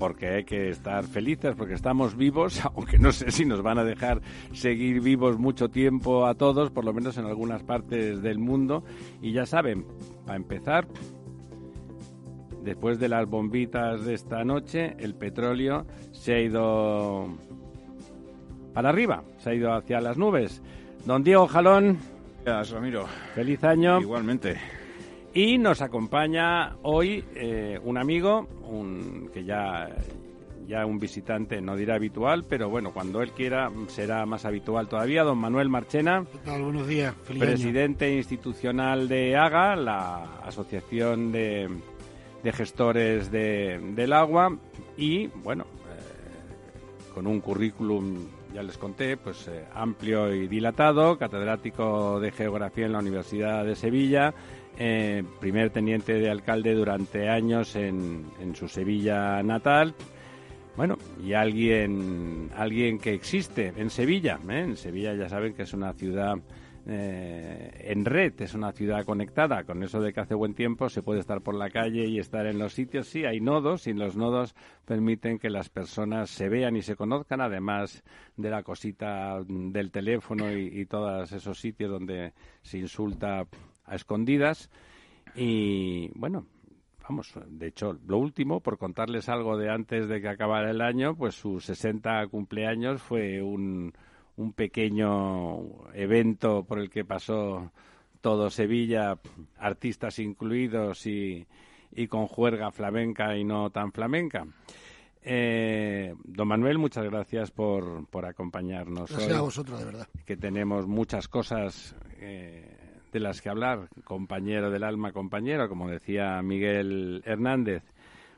Porque hay que estar felices, porque estamos vivos, aunque no sé si nos van a dejar seguir vivos mucho tiempo a todos, por lo menos en algunas partes del mundo. Y ya saben, para empezar, después de las bombitas de esta noche, el petróleo se ha ido para arriba, se ha ido hacia las nubes. Don Diego Jalón. Gracias, Ramiro. Feliz año. Igualmente. Y nos acompaña hoy eh, un amigo, un, que ya, ya un visitante, no dirá habitual, pero bueno, cuando él quiera será más habitual todavía, don Manuel Marchena. ¿Qué tal? Buenos días. Feliz presidente año. institucional de AGA, la Asociación de, de Gestores de, del Agua, y bueno, eh, con un currículum ya les conté, pues eh, amplio y dilatado, catedrático de Geografía en la Universidad de Sevilla, eh, primer teniente de alcalde durante años en, en su Sevilla natal. Bueno, y alguien, alguien que existe en Sevilla. ¿eh? En Sevilla ya saben que es una ciudad eh, en red, es una ciudad conectada. Con eso de que hace buen tiempo se puede estar por la calle y estar en los sitios. Sí, hay nodos y los nodos permiten que las personas se vean y se conozcan, además de la cosita del teléfono y, y todos esos sitios donde se insulta a escondidas. Y bueno, vamos, de hecho, lo último, por contarles algo de antes de que acabara el año, pues su 60 cumpleaños fue un, un pequeño evento por el que pasó todo Sevilla, artistas incluidos y, y con juerga flamenca y no tan flamenca. Eh, don Manuel, muchas gracias por, por acompañarnos. Gracias hoy, a vosotros, de verdad. Que tenemos muchas cosas eh, de las que hablar, compañero del alma, compañero, como decía Miguel Hernández.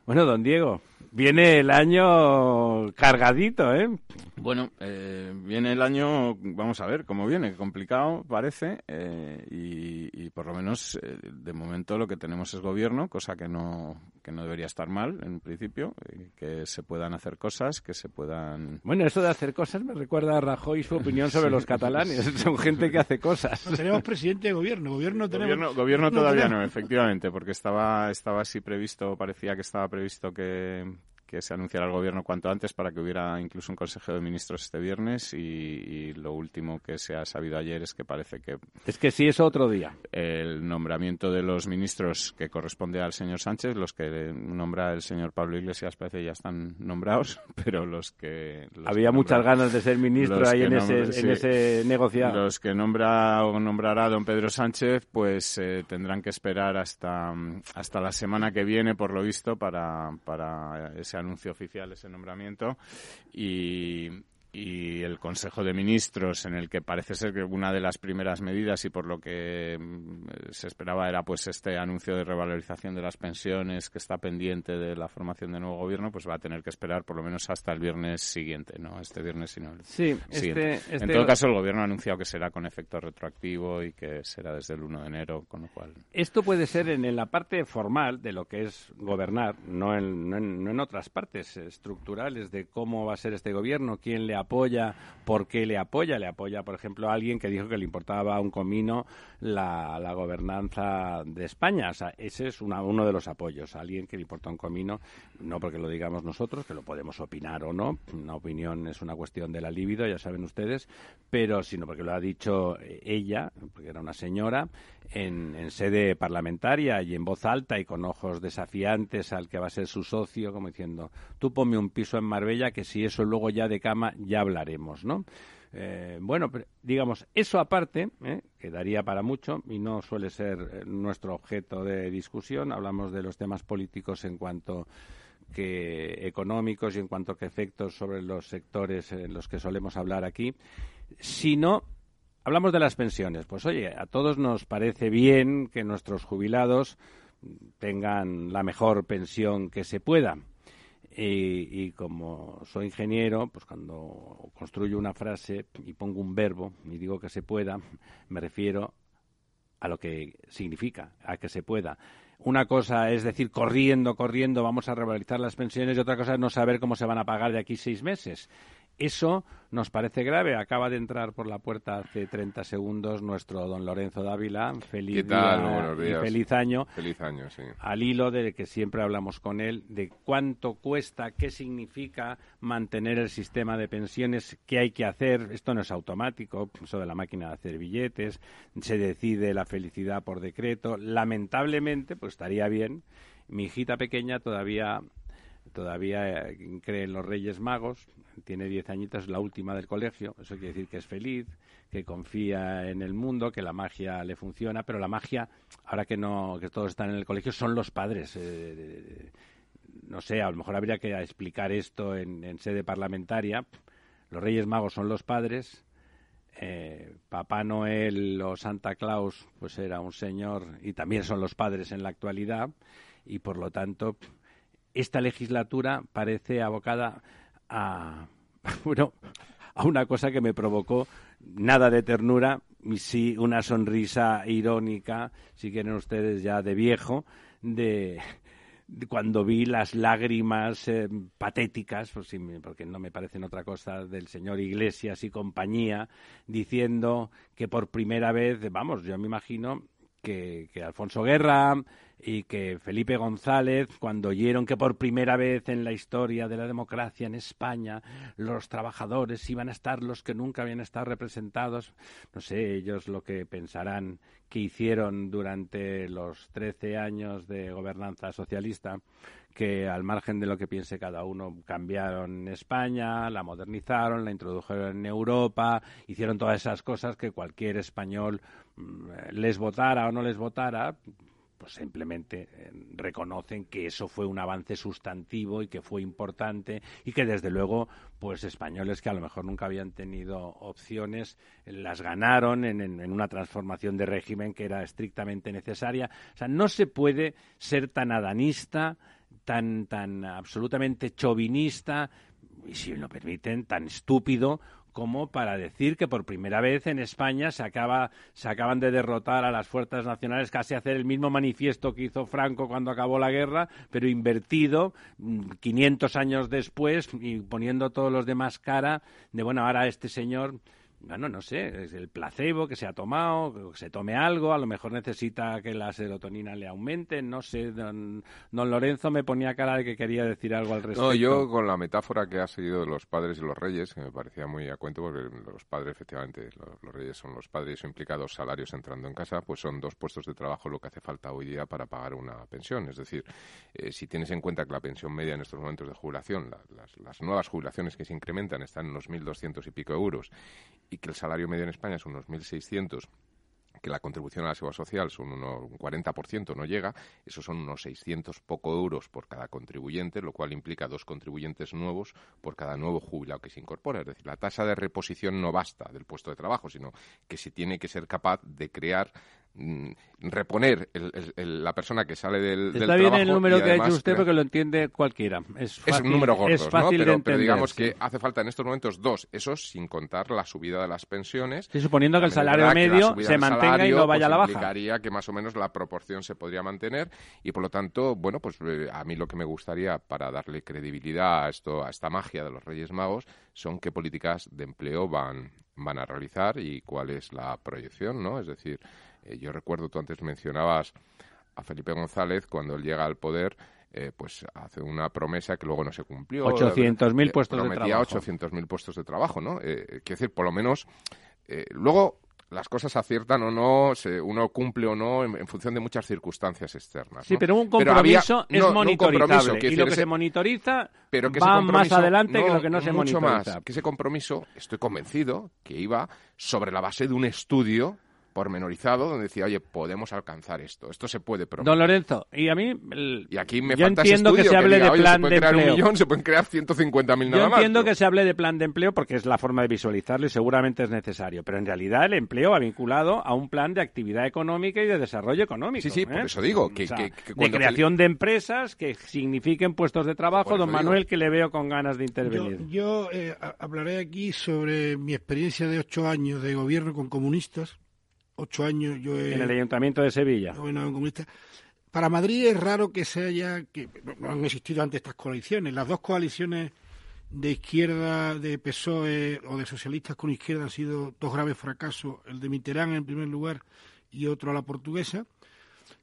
Bueno, don Diego, viene el año cargadito, ¿eh? Bueno, eh, viene el año, vamos a ver cómo viene, complicado parece, eh, y, y, por lo menos eh, de momento lo que tenemos es gobierno, cosa que no, que no debería estar mal en principio, que se puedan hacer cosas, que se puedan... Bueno, eso de hacer cosas me recuerda a Rajoy y su opinión sobre los catalanes, son gente que hace cosas. No, tenemos presidente de gobierno, gobierno tenemos... Gobierno, gobierno todavía no, no, efectivamente, porque estaba, estaba así previsto, parecía que estaba previsto que, que se anunciara el gobierno cuanto antes para que hubiera incluso un Consejo de Ministros este viernes y, y, lo último que se ha sabido ayer es que parece que... Es que sí es otro día. El nombramiento de los ministros que corresponde al señor Sánchez, los que nombra el señor Pablo Iglesias parece ya están nombrados, pero los que... Los Había que muchas nombra, ganas de ser ministro ahí en, nombra, ese, sí, en ese negociado. Los que nombra o nombrará don Pedro Sánchez pues eh, tendrán que esperar hasta, hasta la semana que viene, por lo visto, para, para ese anuncio oficial ese nombramiento y, y el Consejo de Ministros en el que parece ser que una de las primeras medidas y por lo que se esperaba era pues este anuncio de revalorización de las pensiones que está pendiente de la formación de nuevo gobierno pues va a tener que esperar por lo menos hasta el viernes siguiente no este viernes sino el sí, siguiente. este, este... en todo caso el gobierno ha anunciado que será con efecto retroactivo y que será desde el 1 de enero con lo cual esto puede ser en, en la parte formal de lo que es gobernar no en, no en, no en otras partes estructurales de cómo va a ser este gobierno quién le apoya, por qué le apoya. Le apoya, por ejemplo, a alguien que dijo que le importaba un comino la, la gobernanza de España. O sea, ese es una, uno de los apoyos. Alguien que le importa un comino, no porque lo digamos nosotros, que lo podemos opinar o no. Una opinión es una cuestión de la libido, ya saben ustedes, pero sino porque lo ha dicho ella, porque era una señora, en, en sede parlamentaria y en voz alta y con ojos desafiantes al que va a ser su socio, como diciendo, tú ponme un piso en Marbella que si eso luego ya de cama ya hablaremos, ¿no? Eh, bueno, digamos, eso aparte, ¿eh? que daría para mucho y no suele ser nuestro objeto de discusión, hablamos de los temas políticos en cuanto que económicos y en cuanto que efectos sobre los sectores en los que solemos hablar aquí, sino hablamos de las pensiones. Pues oye, a todos nos parece bien que nuestros jubilados tengan la mejor pensión que se pueda. Y, y, como soy ingeniero, pues cuando construyo una frase y pongo un verbo y digo que se pueda, me refiero a lo que significa, a que se pueda. Una cosa es decir, corriendo, corriendo, vamos a revalorizar las pensiones y otra cosa es no saber cómo se van a pagar de aquí seis meses. Eso nos parece grave. Acaba de entrar por la puerta hace 30 segundos nuestro don Lorenzo Dávila. Feliz día y feliz año. Feliz año, sí. Al hilo de que siempre hablamos con él, de cuánto cuesta, qué significa mantener el sistema de pensiones, qué hay que hacer. Esto no es automático, eso de la máquina de hacer billetes, se decide la felicidad por decreto. Lamentablemente, pues estaría bien. Mi hijita pequeña todavía todavía eh, cree en los Reyes Magos, tiene diez añitos, es la última del colegio, eso quiere decir que es feliz, que confía en el mundo, que la magia le funciona, pero la magia, ahora que no, que todos están en el colegio, son los padres. Eh, no sé, a lo mejor habría que explicar esto en, sede parlamentaria. Los Reyes Magos son los padres, eh, Papá Noel o Santa Claus, pues era un señor y también son los padres en la actualidad y por lo tanto esta legislatura parece abocada a, bueno, a una cosa que me provocó nada de ternura sí una sonrisa irónica, si quieren ustedes ya de viejo, de, cuando vi las lágrimas eh, patéticas, pues porque no me parecen otra cosa, del señor Iglesias y compañía, diciendo que por primera vez, vamos, yo me imagino que Alfonso Guerra, y que Felipe González, cuando oyeron que por primera vez en la historia de la democracia en España los trabajadores iban a estar los que nunca habían estado representados, no sé ellos lo que pensarán que hicieron durante los 13 años de gobernanza socialista, que al margen de lo que piense cada uno, cambiaron España, la modernizaron, la introdujeron en Europa, hicieron todas esas cosas que cualquier español mm, les votara o no les votara, pues simplemente eh, reconocen que eso fue un avance sustantivo y que fue importante y que desde luego pues españoles que a lo mejor nunca habían tenido opciones las ganaron en, en, una transformación de régimen que era estrictamente necesaria. O sea, no se puede ser tan adanista, tan, tan absolutamente chauvinista y si lo permiten, tan estúpido como para decir que por primera vez en España se, acaba, se acaban de derrotar a las fuerzas nacionales, casi hacer el mismo manifiesto que hizo Franco cuando acabó la guerra, pero invertido 500 mm, años después y poniendo todos los demás cara de, bueno, ahora este señor bueno, no sé, es el placebo que se ha tomado, que se tome algo, a lo mejor necesita que la serotonina le aumente, no sé, don, Lorenzo me ponía cara de que quería decir algo al respecto. No, yo con la metáfora que ha seguido de los padres y los reyes, que me parecía muy a cuento, porque los padres, efectivamente, los, reyes son los padres, eso implica dos salarios entrando en casa, pues son dos puestos de trabajo lo que hace falta hoy día para pagar una pensión. Es decir, eh, si tienes en cuenta que la pensión media en estos momentos de jubilación, las, las nuevas jubilaciones que se incrementan están en unos 1.200 y pico euros, y que el salario medio en España es unos 1.600 que la contribución a la seguridad social son unos, un 40%, no llega, esos son unos 600 poco euros por cada contribuyente, lo cual implica dos contribuyentes nuevos por cada nuevo jubilado que se incorpora. Es decir, la tasa de reposición no basta del puesto de trabajo, sino que se tiene que ser capaz de crear Mm, reponer la persona que sale del, Está bien el número que ha hecho usted porque lo entiende cualquiera. Es, un número gordo, pero, digamos que hace falta en estos momentos dos, eso sin contar la subida de las pensiones. Sí, suponiendo que el salario medio se mantenga y no vaya a la baja. Implicaría que más o menos la proporción se podría mantener y por lo tanto, bueno, pues eh, a mí lo que me gustaría para darle credibilidad a esto, a esta magia de los Reyes Magos, son qué políticas de empleo van van a realizar y cuál es la proyección, ¿no? Es decir, eh, yo recuerdo, tú antes mencionabas a Felipe González cuando él llega al poder, eh, pues hace una promesa que luego no se cumplió. 800.000 eh, puestos de trabajo. 800.000 puestos de trabajo, ¿no? Eh, quiero decir, por lo menos, luego las cosas aciertan o no, se, uno cumple o no en, función de muchas circunstancias externas. Sí, pero un compromiso es monitorizable y lo que se monitoriza pero va más adelante que lo que no se mucho monitoriza. Más, que ese compromiso, estoy convencido que iba sobre la base de un estudio pormenorizado donde decía, oye, podemos alcanzar esto, esto se puede promover. Don Lorenzo, y a mí... el- Y aquí me yo falta ese entiendo que se hable diga, de oye, plan se puede de crear empleo. un millón, se pueden crear 150.000 nada Yo más. entiendo pero- que se hable de plan de empleo porque es la forma de visualizarlo y seguramente es necesario, pero en realidad el empleo va vinculado a un plan de actividad económica y de desarrollo económico. Sí, sí, por ¿eh? eso digo que- O sea, que- que de creación de empresas que signifiquen puestos de trabajo, don digo. Manuel, que le veo con ganas de Yo, intervenir. yo, eh, ha- hablaré aquí sobre mi experiencia de ocho años de gobierno con comunistas. Ocho años yo he... En el Ayuntamiento de Sevilla. Para Madrid es raro que se haya... que no han existido antes estas coaliciones. Las dos coaliciones de izquierda, de PSOE o de socialistas con izquierda han sido dos graves fracasos. El de Mitterrand en primer lugar y otro a la portuguesa.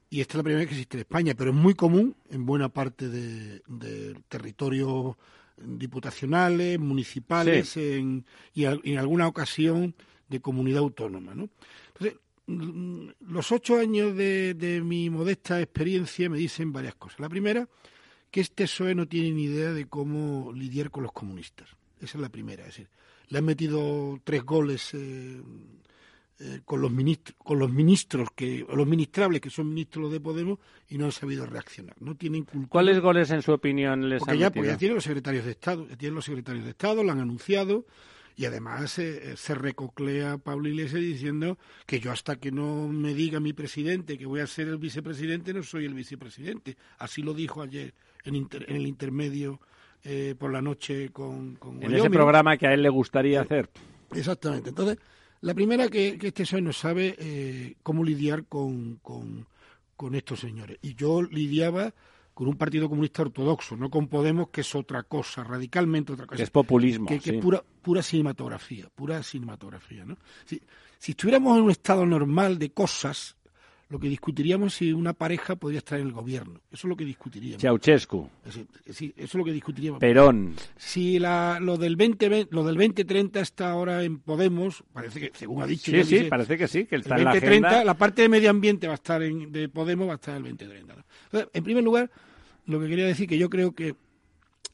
Y esta es la primera vez que existe en España, pero es muy común en buena parte de, de territorios diputacionales, municipales en- y en alguna ocasión de comunidad autónoma. ¿no? Entonces, mm, los ocho años de, de mi modesta experiencia me dicen varias cosas. La primera, que este PSOE no tiene ni idea de cómo lidiar con los comunistas. Esa es la primera. Es decir, le han metido tres goles eh, eh, con los ministros, con los ministros que, o los ministrables que son ministros de Podemos y no han sabido reaccionar. No tienen cultura. ¿Cuáles goles, en su opinión, les Porque han ya, metido? porque ya tienen los secretarios de Estado, ya tienen los secretarios de Estado, lo han anunciado y además eh, se recoclea Pablo Iglesias diciendo que yo hasta que no me diga mi presidente que voy a ser el vicepresidente no soy el vicepresidente. Así lo dijo ayer en, inter- en el intermedio eh, por la noche con, con En ese programa que a él le gustaría hacer. Exactamente. Entonces, la primera que, que este PSOE no sabe eh, cómo lidiar con, con, con estos señores. Y yo lidiaba con un partido comunista ortodoxo, no con Podemos, que es otra cosa, radicalmente otra cosa. Que es populismo, Que, que sí. es pura, pura cinematografía, pura cinematografía. ¿no? Si, si estuviéramos en un estado normal de cosas, lo que discutiríamos es si una pareja podría estar en el gobierno. Eso es lo que discutiríamos. Ceausescu, Es decir, sí, eso es lo que discutiríamos. Perón. Si la, lo, del 20, lo del 2030 está ahora en Podemos, parece que, según ha dicho, Sí, sí, dice, parece que sí, que el está en la 2030, agenda. la parte de medio ambiente va a estar en, de Podemos, va a estar el 2030. ¿no? Entonces, en primer lugar, lo que quería decir que yo creo que,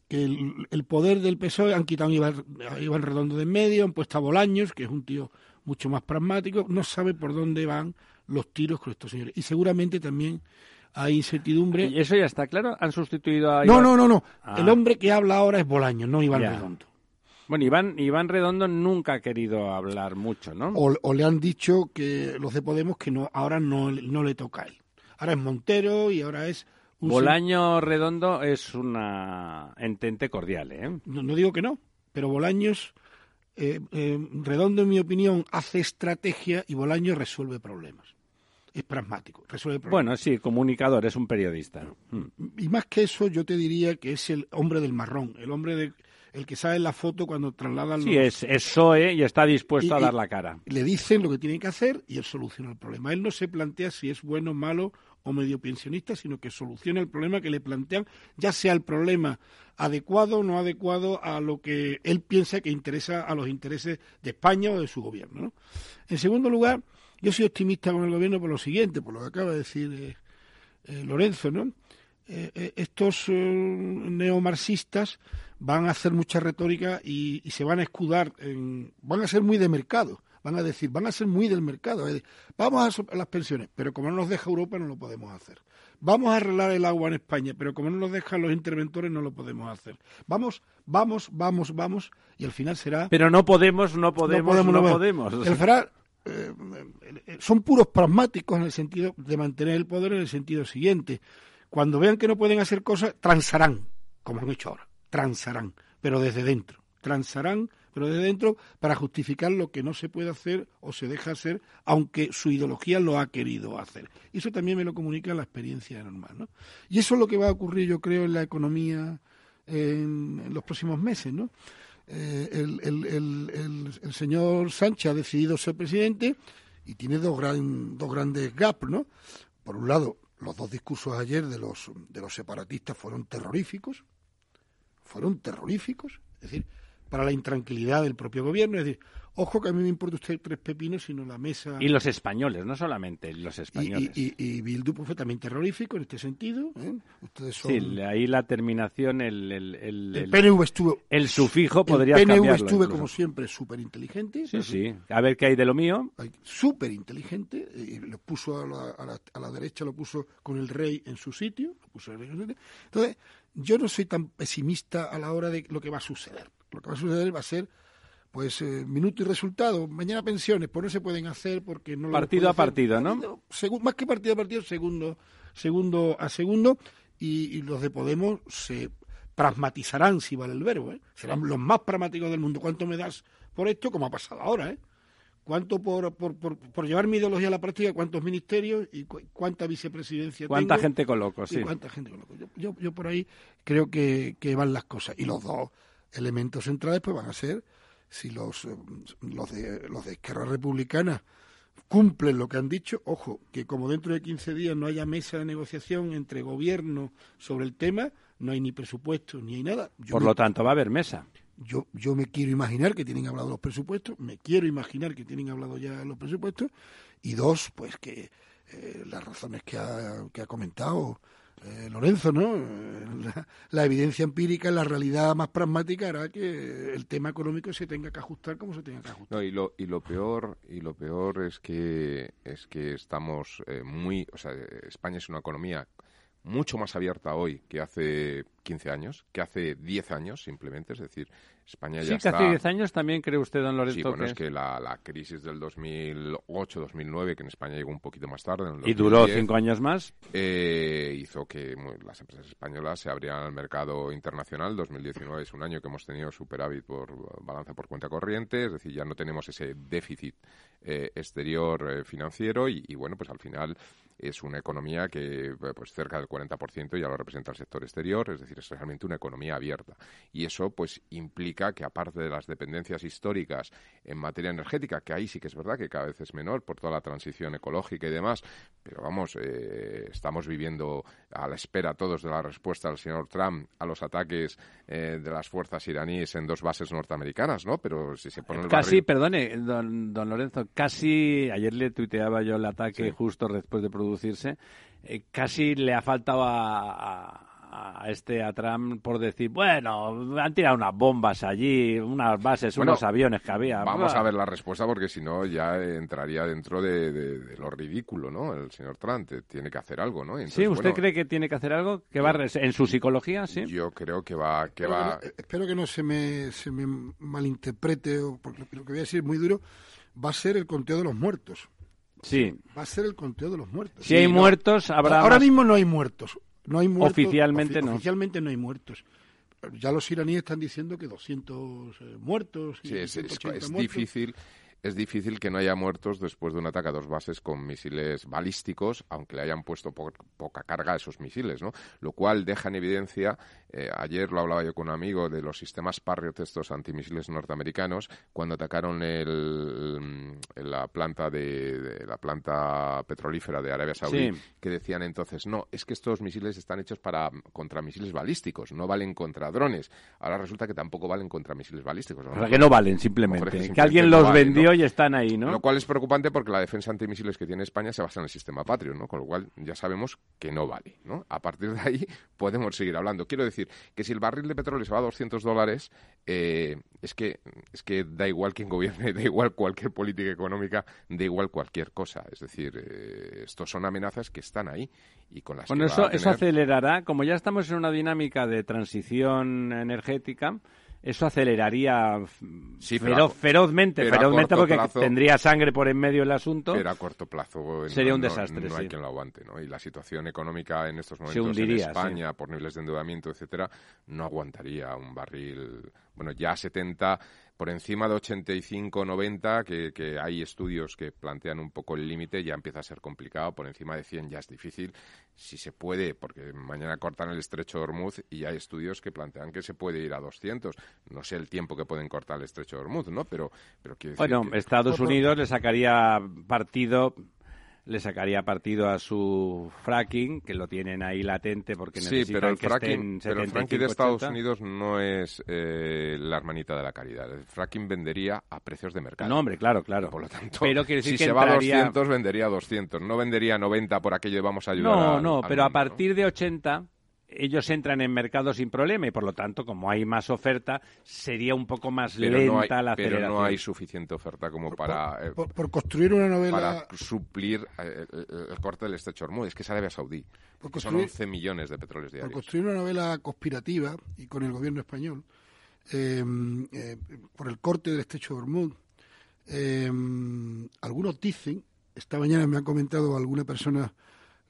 que el, el poder del PSOE han quitado a Iván, a Iván Redondo de en medio, han puesto a Bolaños, que es un tío mucho más pragmático, no sabe por dónde van los tiros con estos señores. Y seguramente también hay incertidumbre. ¿Y eso ya está claro? ¿Han sustituido a No, Iván- no, no, no. Ah. El hombre que habla ahora es Bolaños, no Iván Ya. Redondo. Bueno, Iván, Iván Redondo nunca ha querido hablar mucho, ¿no? o, o le han dicho que los de Podemos que no ahora no, no le toca a él. Ahora es Montero y ahora es Bolaño Redondo es una entente cordial, ¿eh? No, no digo que no, pero Bolaños eh, eh, Redondo en mi opinión hace estrategia y Bolaños resuelve problemas. Es pragmático, resuelve problemas. Bueno, sí, comunicador, es un periodista. Mm. y más que eso yo te diría que es el hombre del marrón, el hombre de, el que sale en la foto cuando trasladan Sí, los, es, es PSOE y está dispuesto Y- a dar la cara. le dicen lo que tienen que hacer y él soluciona el problema. Él no se plantea si es bueno, malo o medio pensionista, sino que soluciona el problema que le plantean, ya sea el problema adecuado o no adecuado a lo que él piensa que interesa a los intereses de España o de su gobierno. ¿no? En segundo lugar, yo soy optimista con el gobierno por lo siguiente, por lo que acaba de decir eh, eh, Lorenzo, ¿no? Eh, estos neomarxistas van a hacer mucha retórica y, y se van a escudar, en, van a ser muy de mercado, van a decir, van a ser muy del mercado. es decir, vamos a, las pensiones, pero como no nos deja Europa no lo podemos hacer. Vamos a arreglar el agua en España, pero como no nos dejan los interventores no lo podemos hacer. Vamos, vamos, vamos, vamos, y al final será Pero no podemos, no podemos, no no podemos. El Farag, eh, eh, son puros pragmáticos en el sentido de mantener el poder en el sentido siguiente. Cuando vean que no pueden hacer cosas, transarán, como han hecho ahora. Transarán, pero desde dentro. Transarán, pero desde dentro, para justificar lo que no se puede hacer o se deja hacer, aunque su ideología lo ha querido hacer. Y eso también me lo comunica la experiencia normal. ¿no? Y eso es lo que va a ocurrir, yo creo, en la economía en, los próximos meses. ¿no? eh, el señor Sánchez ha decidido ser presidente y tiene dos, gran, dos grandes gaps, ¿no? Por un lado, los dos discursos ayer de los, de los separatistas fueron terroríficos, fueron terroríficos, es decir, para la intranquilidad del propio gobierno. Es decir, ojo que a mí me importa usted tres pepinos, sino la mesa. Y los españoles, no solamente los españoles. Y, y, Bildu fue también terrorífico en este sentido. ¿eh? Ustedes son... Sí, ahí la terminación, el, el, el, el PNV estuvo. El sufijo podría El PNV estuve, como siempre, súper inteligente. Sí, sí. A ver qué hay de lo mío. Súper inteligente. Y lo puso a la, a, la, a la, derecha, lo puso con el rey en su sitio. Lo puso el rey en su sitio. Entonces, yo no soy tan pesimista a la hora de lo que va a suceder. Lo que va a suceder va a ser pues eh, minuto y resultado. Mañana pensiones, pues no se pueden hacer porque no partido a partido, ¿no? más que partido a partido, segundo, segundo a segundo, y, los de Podemos se pragmatizarán, si vale el verbo, ¿eh? serán los más pragmáticos del mundo. ¿Cuánto me das por esto? Como ha pasado ahora, ¿eh? ¿Cuánto por, por, por, llevar mi ideología a la práctica? ¿Cuántos ministerios y cuánta vicepresidencia ¿Cuánta gente coloco? Sí. ¿Cuánta gente coloco? Yo, yo, por ahí creo que, que, van las cosas. Y los dos elementos centrales pues van a ser si los, eh, los, de, los de Esquerra Republicana cumplen lo que han dicho, ojo, que como dentro de 15 días no haya mesa de negociación entre gobierno sobre el tema, no hay ni presupuesto ni hay nada. Por lo tanto, va a haber mesa. Yo, yo me quiero imaginar que tienen hablado los presupuestos, me quiero imaginar que tienen hablado ya los presupuestos, y dos, pues que eh, las razones que ha, que ha comentado eh, Lorenzo, ¿no? La, evidencia empírica, la realidad más pragmática hará que el tema económico se tenga que ajustar como se tenga que ajustar. No, y lo, y lo peor y lo peor es que es que estamos eh, muy, o sea, España es una economía mucho más abierta hoy que hace 15 años, que hace 10 años simplemente, es decir, España ya sí, que hace 10 años también cree usted, don Lorenzo. Sí, bueno, es que la, la crisis del 2008-2009, que en España llegó un poquito más tarde. y duró 5 años más. Eh, hizo que las empresas españolas se abrieran al mercado internacional. 2019 es un año que hemos tenido superávit por balance por cuenta corriente, es decir, ya no tenemos ese déficit eh, exterior eh, financiero y, y, bueno, pues al final es una economía que pues cerca del 40% ya lo representa el sector exterior, es decir, es realmente una economía abierta. Y eso pues implica que aparte de las dependencias históricas en materia energética, que ahí sí que es verdad que cada vez es menor por toda la transición ecológica y demás, pero vamos, eh, estamos viviendo a la espera todos de la respuesta del señor Trump a los ataques eh, de las fuerzas iraníes en dos bases norteamericanas, ¿no? Pero si se pone el Casi, perdone, don, don Lorenzo, casi, ayer le tuiteaba yo el ataque justo después de producirse, eh, casi le ha faltado a, a este a Trump por decir, bueno, han tirado unas bombas allí, unas bases, unos aviones que había. Vamos a ver la respuesta porque si no ya entraría dentro de, lo ridículo, ¿no? El señor Trump tiene que hacer algo, ¿no? sí, ¿usted cree que tiene que hacer algo? ¿Que va en su psicología? Sí. Yo creo que va... Que va... espero que no se me, se me malinterprete, porque lo que voy a decir muy duro, va a ser el conteo de los muertos. Sí. Va a ser el conteo de los muertos. Si hay muertos, habrá. Ahora mismo no hay muertos. No hay muertos. Oficialmente no. Oficialmente no hay muertos. Ya los iraníes están diciendo que 200 eh, muertos. Sí, es, es difícil es difícil que no haya muertos después de un ataque a dos bases con misiles balísticos, aunque le hayan puesto poca carga a esos misiles, ¿no? Lo cual deja en evidencia, eh, ayer lo hablaba yo con un amigo, de los sistemas Patriot, estos antimisiles norteamericanos, cuando atacaron el, la planta de, la planta petrolífera de Arabia Saudí, que decían entonces, no, es que estos misiles están hechos para contra misiles balísticos, no valen contra drones. Ahora resulta que tampoco valen contra misiles balísticos. O sea, que no valen, simplemente. que, alguien los vendió y están ahí, ¿no? Lo cual es preocupante porque la defensa antimisiles que tiene España se basa en el sistema Patriot, ¿no? Con lo cual ya sabemos que no vale, ¿no? A partir de ahí podemos seguir hablando. Quiero decir que si el barril de petróleo se va a 200 dólares, eh, es, que, es que da igual quien gobierne, da igual cualquier política económica, da igual cualquier cosa. Es decir, eh, estos son amenazas que están ahí y con las bueno, que eso, eso acelerará, como ya estamos en una dinámica de transición energética, eso aceleraría ferozmente, ferozmente porque tendría sangre por en medio el asunto. Pero a corto plazo sería un desastre. No, hay quien lo aguante, ¿no? Y la situación económica en estos momentos en España, por niveles de endeudamiento, etcétera, no aguantaría un barril. Bueno, ya 70 por encima de 85, 90, que, que hay estudios que plantean un poco el límite, ya empieza a ser complicado. Por encima de 100 ya es difícil. Si se puede, porque mañana cortan el estrecho de Hormuz y hay estudios que plantean que se puede ir a 200. No sé el tiempo que pueden cortar el estrecho de Hormuz, ¿no? Pero, pero Bueno, Estados Unidos le sacaría partido le sacaría partido a su fracking, que lo tienen ahí latente porque Sí, necesitan pero el que fracking, estén pero el 75, fracking de Estados 80. Unidos no es eh, la hermanita de la caridad. El fracking vendería a precios de mercado. No, hombre, claro, claro. Por lo tanto, pero decir si que se va a entraría- 200, vendería a 200. No vendería a 90 por aquello de vamos a ayudar No, no, pero a partir de 80 ellos entran en mercado sin problema y por lo tanto, como hay más oferta, sería un poco más Pero lenta no hay, la pero aceleración. no hay suficiente oferta como para, eh, Por, por construir una novela... para suplir eh, el, corte del estrecho de Hormuz. Es que es Arabia Saudí. Por son construir- 11 millones de petróleos por diarios. construir una novela conspirativa y con el gobierno español eh, eh, por el corte del estrecho de Hormuz. eh, algunos dicen, esta mañana me ha comentado alguna persona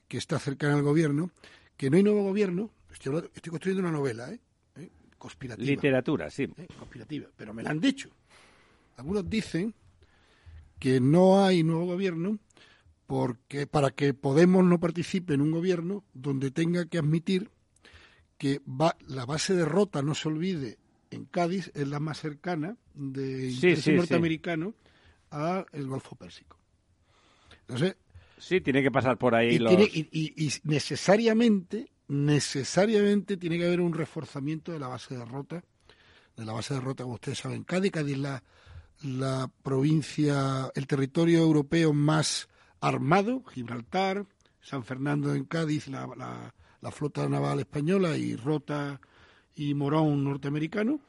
que está cercana al gobierno, que no hay nuevo gobierno. Estoy, hablando- estoy construyendo una novela, ¿eh? ¿Eh? Conspirativa. Literatura, sí. ¿eh? conspirativa, pero me la han dicho. Algunos dicen que no hay nuevo gobierno porque para que Podemos no participe en un gobierno donde tenga que admitir que va, la base de Rota, no se olvide, en Cádiz es la más cercana de Sí, sí, sí. norteamericano a el Golfo Pérsico. Entonces, Sí, tiene que pasar por ahí y, los... tiene- y- y- y necesariamente, necesariamente tiene que haber un reforzamiento de la base de Rota, de la base de Rota, como ustedes saben, Cádiz, Cádiz la, la provincia, el territorio europeo más armado, Gibraltar, San Fernando en Cádiz, la, la- la flota naval española y Rota y Morón norteamericano,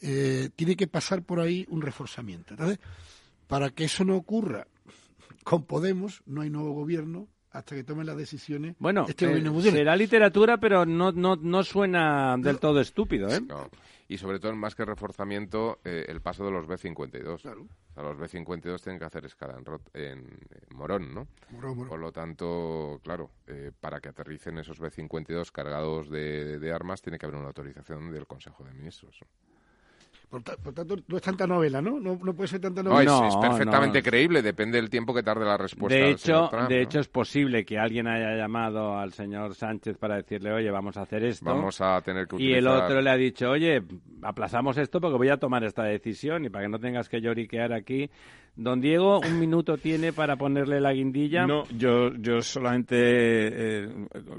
eh, tiene que pasar por ahí un reforzamiento. Para que eso no ocurra con Podemos, no hay nuevo gobierno hasta que tomen las decisiones. Bueno, este eh, gobierno será literatura, pero no, no, no suena del todo estúpido, ¿eh? No. Y sobre todo, más que reforzamiento, eh, el paso de los B-52. Claro. O sea, los B-52 tienen que hacer escala en, Rot- en, en Morón, ¿no? Morón, Morón. Por lo tanto, claro, eh, para que aterricen esos B-52 cargados de, de armas, tiene que haber una autorización del Consejo de Ministros. Por, por tanto, no es tanta novela, ¿no? No, no puede ser tanta No, novela. es, No, es perfectamente no. creíble, depende del tiempo que tarde la respuesta. De hecho, señor Trump, de ¿no? hecho es posible que alguien haya llamado al señor Sánchez para decirle, oye, vamos a hacer esto. Vamos a tener que y utilizar... el otro le ha dicho, oye, aplazamos esto porque voy a tomar esta decisión y para que no tengas que lloriquear aquí. Don Diego, un minuto tiene para ponerle la guindilla. No, yo, yo solamente eh,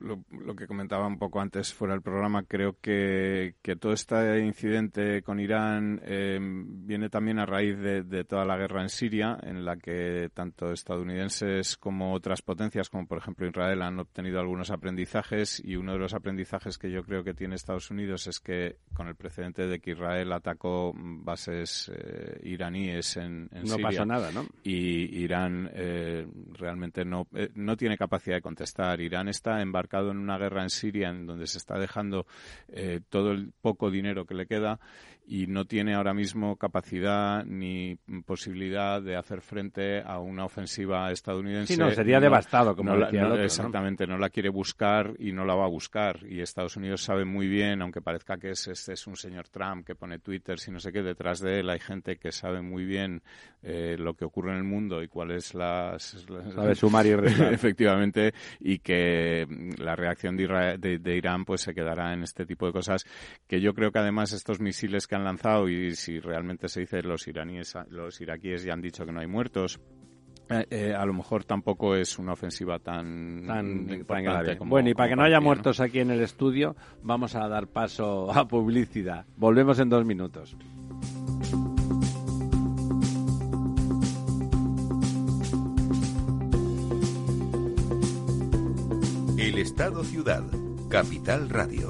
lo, lo que comentaba un poco antes fuera del programa, creo que, que todo este incidente con Irán eh, viene también a raíz de, de toda la guerra en Siria, en la que tanto estadounidenses como otras potencias, como por ejemplo Israel, han obtenido algunos aprendizajes y uno de los aprendizajes que yo creo que tiene Estados Unidos es que con el precedente de que Israel atacó bases eh, iraníes en, en no Siria, pasó nada, ¿no? y Irán eh, realmente no, eh, no tiene capacidad de contestar. Irán está embarcado en una guerra en Siria en donde se está dejando eh, todo el poco dinero que le queda y no tiene ahora mismo capacidad ni posibilidad de hacer frente a una ofensiva estadounidense. Sí, no, sería devastado, como no la- decía el no, otro, ¿no? Exactamente, no la quiere buscar y no la va a buscar. Y Estados Unidos sabe muy bien, aunque parezca que es, este es un señor Trump que pone Twitter, si no sé qué, detrás de él hay gente que sabe muy bien eh, lo que ocurre en el mundo y cuál es las... las- Sabe sumar y restar. efectivamente, y que mm, la reacción de, Isra- de- de Irán pues se quedará en este tipo de cosas, que yo creo que además estos misiles que han lanzado, y si realmente se dice los iraníes, los iraquíes ya han dicho que no hay muertos, eh, eh, a lo mejor tampoco es una ofensiva tan, tan, tan importante grave. como- bueno, y para que no haya muertos aquí en el estudio, vamos a dar paso a publicidad. Volvemos en dos minutos. El Estado Ciudad, Capital Radio.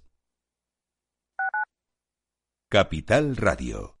Capital Radio.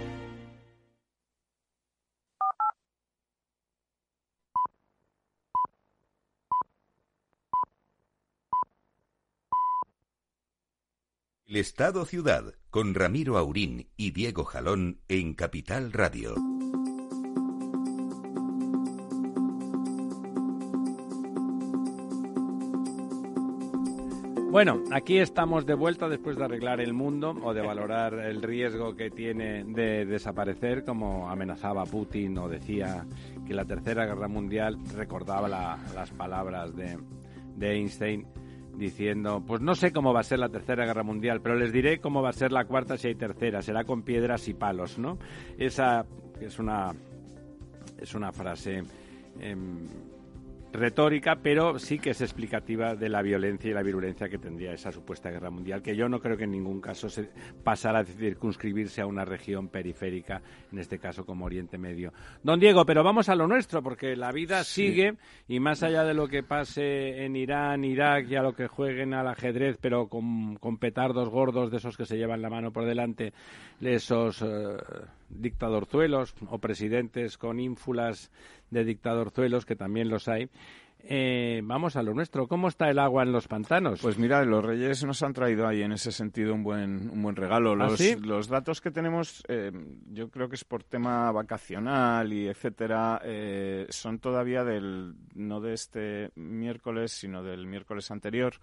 El Estado Ciudad con Ramiro Aurín y Diego Jalón en Capital Radio. Bueno, aquí estamos de vuelta después de arreglar el mundo o de valorar el riesgo que tiene de desaparecer, como amenazaba Putin o decía que la Tercera Guerra Mundial recordaba las palabras de, de Einstein diciendo, pues no sé cómo va a ser la tercera guerra mundial, pero les diré cómo va a ser la cuarta si hay tercera, será con piedras y palos, ¿no? Esa es una es una frase em, retórica, pero sí que es explicativa de la violencia y la virulencia que tendría esa supuesta guerra mundial, que yo no creo que en ningún caso se pasara a circunscribirse a una región periférica, en este caso como Oriente Medio. Don Diego, pero vamos a lo nuestro, porque la vida sigue y más allá de lo que pase en Irán, Irak y a lo que jueguen al ajedrez, pero con, petardos gordos de esos que se llevan la mano por delante, esos eh, dictadorzuelos o presidentes con ínfulas de dictadorzuelos, que también los hay. Eh, vamos a lo nuestro. ¿Cómo está el agua en los pantanos? Pues mira, los Reyes nos han traído ahí en ese sentido un buen, un buen regalo. ¿Ah, Los, los datos que tenemos, eh, yo creo que es por tema vacacional y etcétera, eh, son todavía del, no de este miércoles, sino del miércoles anterior,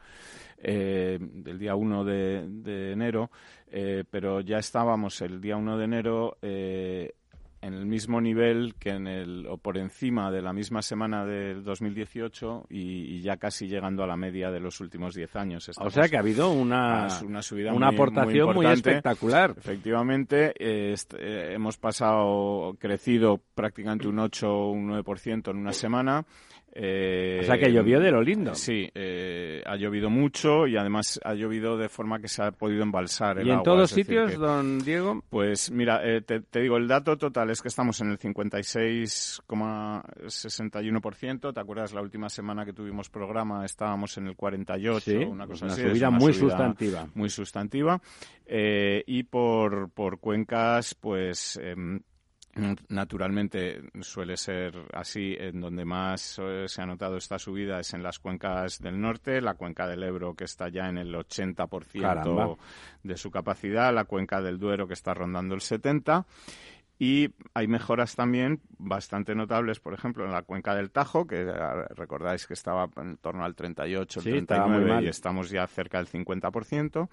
del día 1 de, de enero. pero ya estábamos el día 1 de enero en el mismo nivel que en el o por encima de la misma semana del 2018 y, y ya casi llegando a la media de los últimos 10 años. o sea que ha habido una, una subida una muy, aportación muy, espectacular. Efectivamente, eh, eh, hemos pasado crecido prácticamente un 8 o un 9% en una semana. Eh, O sea que llovió de lo lindo. Sí, eh, ha llovido mucho y además ha llovido de forma que se ha podido embalsar el ¿Y en agua, todos sitios, que- don Diego? pues mira, eh, te, te digo, el dato total es que estamos en el 56,61%. ¿Te acuerdas la última semana que tuvimos programa? Estábamos en el 48, Sí, una cosa una así. subida una muy subida sustantiva. Muy sustantiva. Y por, por cuencas, pues... Naturalmente suele ser así, en donde más eh, se ha notado esta subida es en las cuencas del norte, la cuenca del Ebro que está ya en el 80% Caramba. de su capacidad, la cuenca del Duero que está rondando el 70%. Y hay mejoras también bastante notables, por ejemplo, en la cuenca del Tajo, que eh, recordáis que estaba en torno al 38, Sí, el muy 39 mal. y estamos ya cerca del 50%.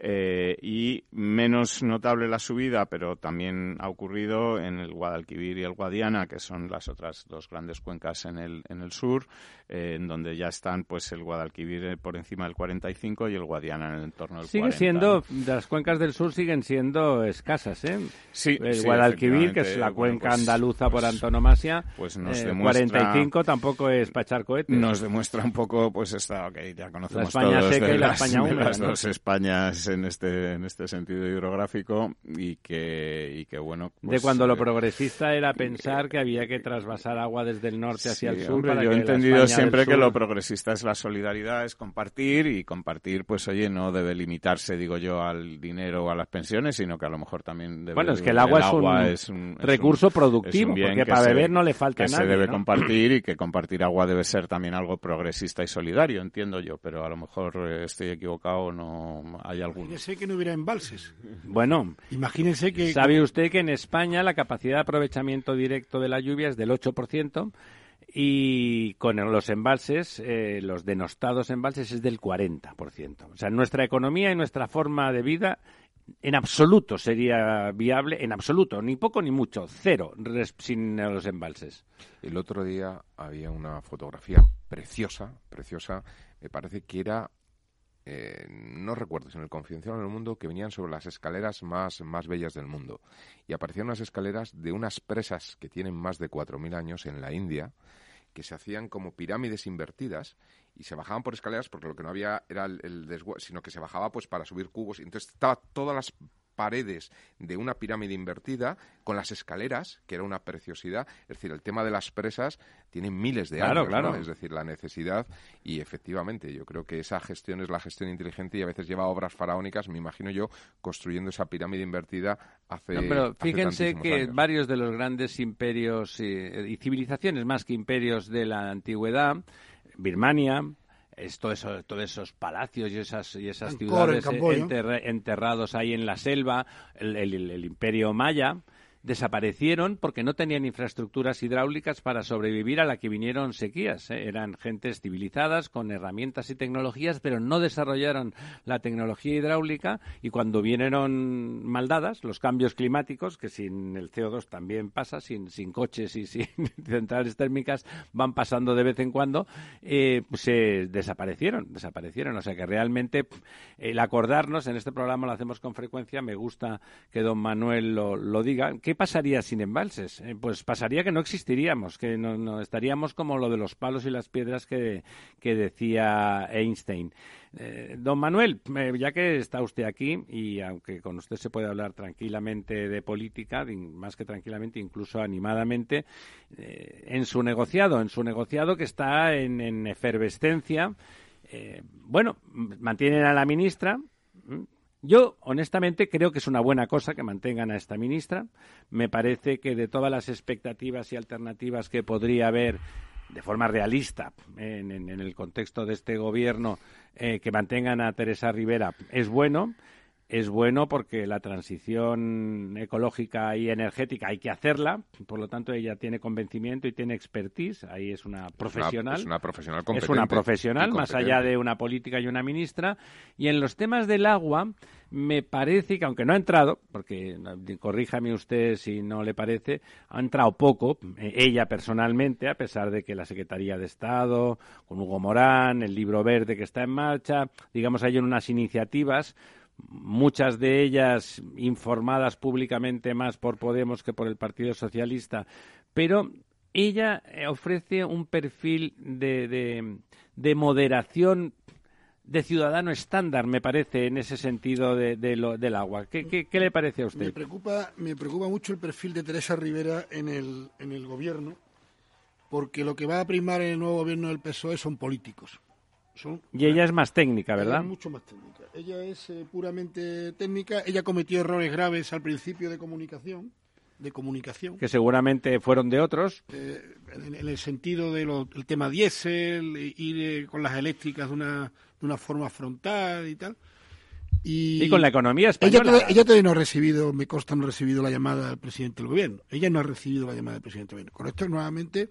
Eh, y menos notable la subida, pero también ha ocurrido en el Guadalquivir y el Guadiana, que son las otras dos grandes cuencas en el, en el sur, eh, en donde ya están pues el Guadalquivir eh, por encima del 45 y el Guadiana en el entorno del Sigue 40. siendo, de las cuencas del sur siguen siendo escasas, ¿eh? Sí, El sí, Guadalquivir, que es la bueno, cuenca pues- andaluza por pues- antonomasia, pues nos eh, demuestra- 45 tampoco es para echar cohetes. Nos demuestra un poco, pues esta, ok, ya conocemos La España todos seca de y la las, España húmeda, las ¿no? dos Españas en este, en este sentido hidrográfico y que, y que bueno. de pues, cuando lo eh, progresista era pensar que había que trasvasar agua desde el norte hacia Sí, el sur. hombre, para yo he que la entendido siempre que sur- lo progresista es la solidaridad, es compartir y compartir, pues oye, no debe limitarse, digo yo, al dinero o a las pensiones, sino que a lo mejor también debe. Bueno, es que el agua es un recurso es productivo, bien porque que para se- beber no le falta que se debe ¿no? compartir y que compartir agua debe ser también algo progresista y solidario, entiendo yo, pero a lo mejor eh, estoy equivocado, no hay alguno. Imagínense que no hubiera embalses. Bueno, Imagínense que... ¿Sabe usted que en España la capacidad de aprovechamiento directo de la lluvia es del 8%? y con los embalses, eh, los denostados embalses es del 40%. O sea, nuestra economía y nuestra forma de vida en absoluto sería viable, en absoluto, ni poco ni mucho, cero sin los embalses. El otro día había una fotografía preciosa, preciosa, me parece que era eh, no recuerdo en el Confidencial del Mundo, que venían sobre las escaleras más, más bellas del mundo. Y aparecían unas escaleras de unas presas que tienen más de 4.000 años en la India, que se hacían como pirámides invertidas y se bajaban por escaleras porque lo que no había era el, el sino que se bajaba pues para subir cubos. Entonces estaba todas las paredes de una pirámide invertida con las escaleras, que era una preciosidad. Es decir, el tema de las presas tiene miles de años, claro. es decir, la necesidad y efectivamente yo creo que esa gestión es la gestión inteligente y a veces lleva obras faraónicas, me imagino yo, construyendo esa pirámide invertida hace. No, pero fíjense que varios de los grandes imperios eh, y civilizaciones más que imperios de la antigüedad, Birmania, es todo eso, todos esos palacios y esas, y esas ciudades enterrados ahí en la selva, el imperio maya, desaparecieron porque no tenían infraestructuras hidráulicas para sobrevivir a la que vinieron sequías. ¿eh? Eran gentes civilizadas con herramientas y tecnologías, pero no desarrollaron la tecnología hidráulica y cuando vinieron maldadas, los cambios climáticos, que sin el CO2 también pasa, sin, sin coches y sin centrales térmicas van pasando de vez en cuando, eh, pues se desaparecieron, desaparecieron. O sea que realmente el acordarnos, en este programa lo hacemos con frecuencia, me gusta que don Manuel lo, lo diga, ¿Qué pasaría sin embalses? Eh, pues pasaría que no existiríamos, que no, estaríamos como lo de los palos y las piedras que, decía Einstein. Eh, don Manuel, eh, ya que está usted aquí y aunque con usted se puede hablar tranquilamente de política, más que tranquilamente, incluso animadamente, en su negociado, en su negociado que está en, en efervescencia, bueno, mantienen a la ministra, yo, honestamente, creo que es una buena cosa que mantengan a esta ministra. Me parece que de todas las expectativas y alternativas que podría haber de forma realista en, el contexto de este gobierno, eh, que mantengan a Teresa Rivera es bueno es bueno porque la transición ecológica y energética hay que hacerla, por lo tanto ella tiene convencimiento y tiene expertise, ahí es una profesional. Es una, profesional Es una profesional, más allá de una política y una ministra. Y en los temas del agua, me parece que, aunque no ha entrado, porque corríjame usted si no le parece, ha entrado poco, eh, ella personalmente, a pesar de que la Secretaría de Estado, con Hugo Morán, el libro verde que está en marcha, digamos, hay unas iniciativas muchas de ellas informadas públicamente más por Podemos que por el Partido Socialista, pero ella eh, ofrece un perfil de, de, moderación de ciudadano estándar, me parece, en ese sentido de, del agua. ¿Qué, ¿Qué, le parece a usted? Me preocupa, me preocupa mucho el perfil de Teresa Rivera en el, en el gobierno, porque lo que va a primar en el nuevo gobierno del PSOE son políticos y ella es más técnica, ¿verdad? mucho más técnica. Ella es eh, puramente técnica. Ella cometió errores graves al principio de comunicación de comunicación. Que seguramente fueron de otros. Eh, en, el sentido del tema diésel, ir eh, con las eléctricas de una, de una forma frontal y tal. Y, con la economía española. Ella, todavía no ha recibido, me consta, no ha recibido la llamada del presidente del gobierno. Ella no ha recibido la llamada del presidente del gobierno. Con esto, nuevamente,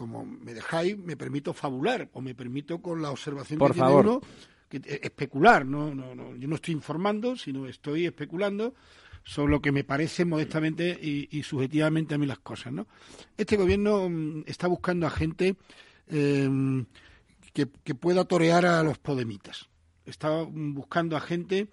como me dejáis, me permito fabular o me permito con la observación Por que favor. tiene uno, que, eh, especular, no, no, no, yo no estoy informando, sino estoy especulando sobre lo que me parece modestamente y, subjetivamente a mí las cosas, ¿no? Este gobierno mm, está buscando a gente em, que, que pueda torear a los podemitas. Está buscando a gente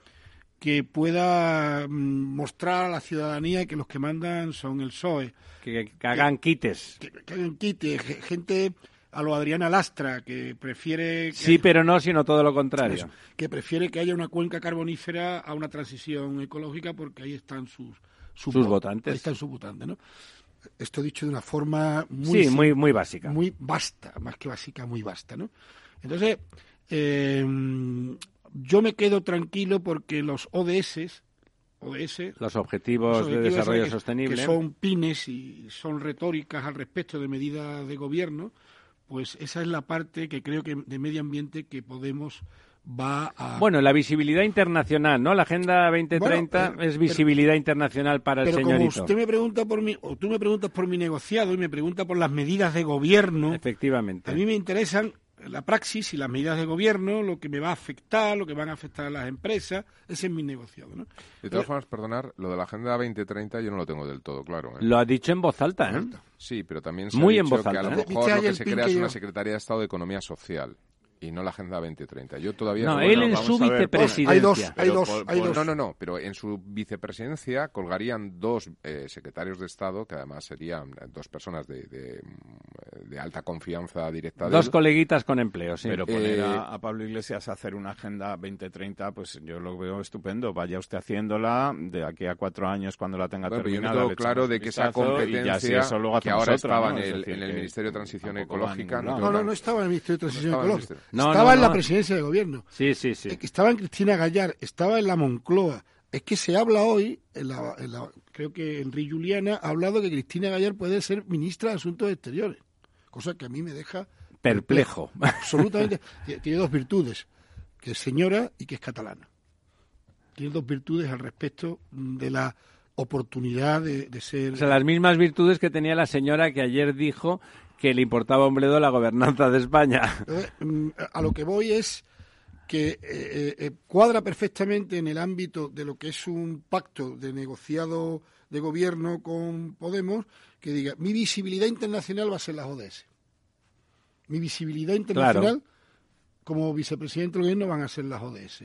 que pueda mm, mostrar a la ciudadanía que los que mandan son el PSOE. Que, hagan quites. Que, hagan quites. Gente a lo Adriana Lastra, que prefiere... sí, pero no, sino todo lo contrario. que prefiere que haya una cuenca carbonífera a una transición ecológica porque ahí están sus... Sus, votantes. Ahí están sus votantes, ¿no? Esto dicho de una forma muy... Sí, muy, muy básica. Muy vasta, más que básica, muy vasta, ¿no? Entonces, eh, yo me quedo tranquilo porque los ODS, ODS los Objetivos, de Desarrollo Sostenible, que son pines y son retóricas al respecto de medidas de gobierno, pues esa es la parte que creo que de medio ambiente que podemos va a... Bueno, la visibilidad internacional, ¿no? La Agenda 2030 Bueno, eh, es visibilidad internacional para el Pero como señorito. usted me pregunta por mi, o tú me preguntas por mi negociado y me pregunta por las medidas de gobierno, Efectivamente. a mí me interesan la praxis y las medidas de gobierno, lo que me va a afectar, lo que van a afectar a las empresas, ese es mi negociado, ¿no? De todas formas, perdonar, lo de la Agenda 2030 yo no lo tengo del todo claro. ¿eh? Lo ha dicho en voz alta, ¿eh? Sí, pero también se Muy ha en dicho voz que a alta, lo ¿eh? mejor ¿Viste lo que se crea que es una yo- Secretaría de Estado de Economía Social y no la Agenda 2030. Yo todavía No, no- él bueno, en su vicepresidencia. Hay dos, hay dos, por- hay dos. No, no, no, pero en su vicepresidencia colgarían dos eh, secretarios de Estado, que además serían dos personas de, de, de alta confianza directa de Dos él. coleguitas con empleo, sí. Pero poner Eh, a, a Pablo Iglesias a hacer una agenda 2030, pues yo lo veo estupendo. Vaya usted haciéndola de aquí a cuatro años cuando la tenga Bueno, pero yo no terminada. le claro de que esa vistazo y ya competencia si eso luego que ahora estaba ¿no? en Es el, decir, en el que Ministerio de Transición Ecológica. No, no, no estaba en el Ministerio de Transición estaba en el Ecológica. No, estaba no, en la no. presidencia de gobierno. Sí, sí, sí. Que Estaba en Cristina Gallar, estaba en la Moncloa. Es que se habla hoy, en la, en la- creo que Enrique Juliana ha hablado que Cristina Gallar puede ser ministra de Asuntos Exteriores, cosa que a mí me deja Perplejo. absolutamente. Tiene- dos virtudes, que es señora y que es catalana. Tiene dos virtudes al respecto de la oportunidad de, de ser... O sea, las mismas virtudes que tenía la señora que ayer dijo que le importaba un bledo la gobernanza de España. Entonces, mm, a lo que voy es que eh, eh, eh, cuadra perfectamente en el ámbito de lo que es un pacto de negociado de gobierno con Podemos, que diga, mi visibilidad internacional va a ser las ODS. Mi visibilidad internacional como vicepresidente del gobierno van a ser las ODS.